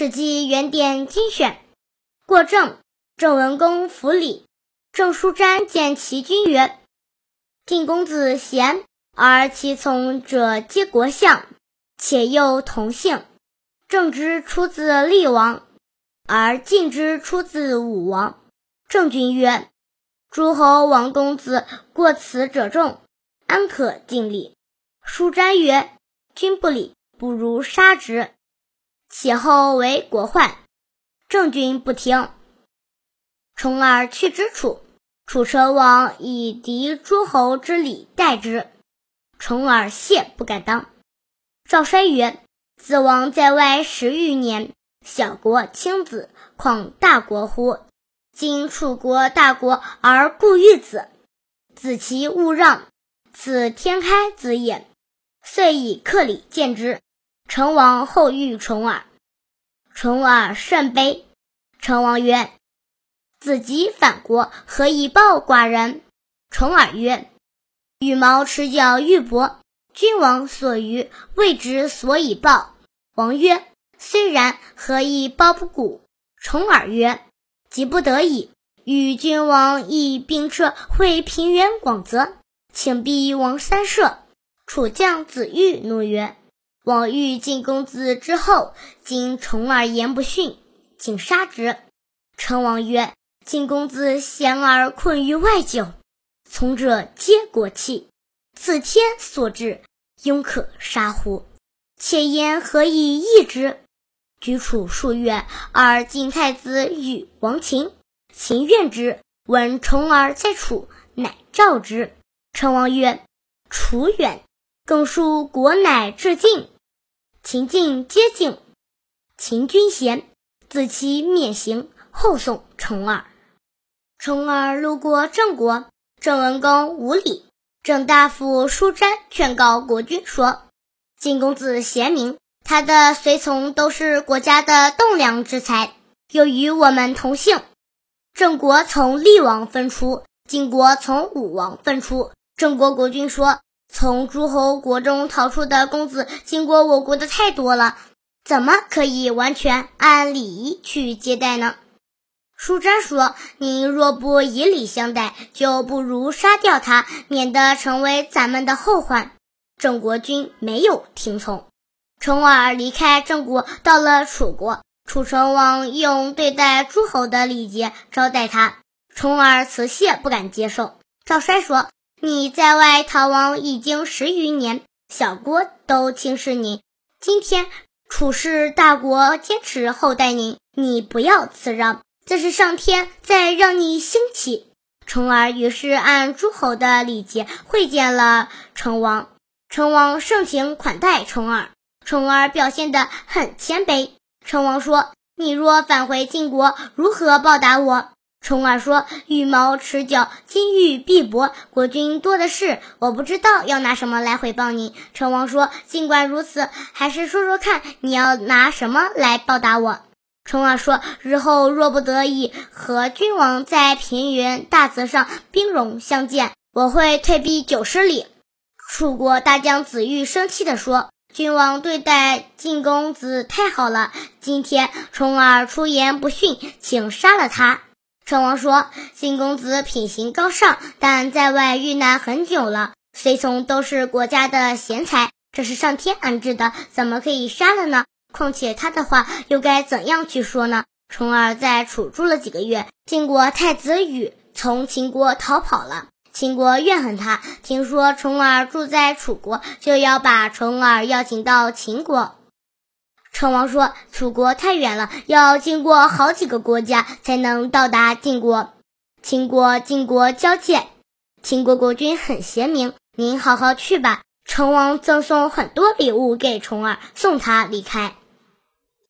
史记原典精选。过郑，郑文公府礼，郑叔瞻见其君曰：“晋公子贤，而其从者皆国相，且又同姓。郑之出自厉王，而晋之出自武王。”郑君曰：“诸侯王公子过此者众，安可尽礼？”叔瞻曰：“君不礼，不如杀之。”其后为国患，郑君不听。重耳去之楚，楚成王以敌诸侯之礼待之，重耳谢不敢当。赵衰曰：“子王在外十余年，小国轻子，况大国乎？今楚国大国而故遇子，子其勿让，此天开子也。”遂以克礼见之。成王后遇重耳，重耳甚悲。成王曰：“子即反国，何以报寡人？”重耳曰：“羽毛持角玉帛，君王所余，未之所以报。”王曰：“虽然，何以报不古？”重耳曰：“急不得已，与君王议兵车会平原广泽，请逼王三舍。”楚将子玉怒曰：“王欲晋公子之后，今重耳言不逊，请杀之。”成王曰：“晋公子贤而困于外久，从者皆国戚，此天所至，庸可杀乎？且焉何以易之？”居楚数月，而晋太子与王秦，秦怨之，闻重耳在楚，乃召之。成王曰：“楚远。”更数国乃至晋，秦晋皆敬。秦君贤，自其免刑，后送重耳。重耳路过郑国，郑文公无礼。郑大夫叔詹劝告国君说：“晋公子贤明，他的随从都是国家的栋梁之才，又与我们同姓。郑国从厉王分出，晋国从武王分出。郑国国君说。”从诸侯国中逃出的公子经过我国的太多了，怎么可以完全按礼仪去接待呢？舒詹说：“您若不以礼相待，就不如杀掉他，免得成为咱们的后患。”郑国君没有听从，重耳离开郑国，到了楚国。楚成王用对待诸侯的礼节招待他，重耳辞谢，不敢接受。赵衰说。你在外逃亡已经十余年，小国都轻视你。今天楚氏大国坚持厚待您，你不要辞让，这是上天在让你兴起。重耳于是按诸侯的礼节会见了成王，成王盛情款待重耳，重耳表现得很谦卑。成王说：“你若返回晋国，如何报答我？”重耳说：“羽毛持角，金玉必帛，国君多的是，我不知道要拿什么来回报你。”成王说：“尽管如此，还是说说看，你要拿什么来报答我？”重耳说：“日后若不得已和君王在平原大泽上兵戎相见，我会退避九十里。”楚国大将子玉生气地说：“君王对待晋公子太好了，今天重耳出言不逊，请杀了他。”成王说：“晋公子品行高尚，但在外遇难很久了，随从都是国家的贤才，这是上天安置的，怎么可以杀了呢？况且他的话又该怎样去说呢？”重耳在楚住了几个月，晋国太子羽从秦国逃跑了，秦国怨恨他，听说重耳住在楚国，就要把重耳邀请到秦国。成王说：“楚国太远了，要经过好几个国家才能到达晋国。秦国、晋国交界，秦国国君很贤明，您好好去吧。”成王赠送很多礼物给重耳，送他离开。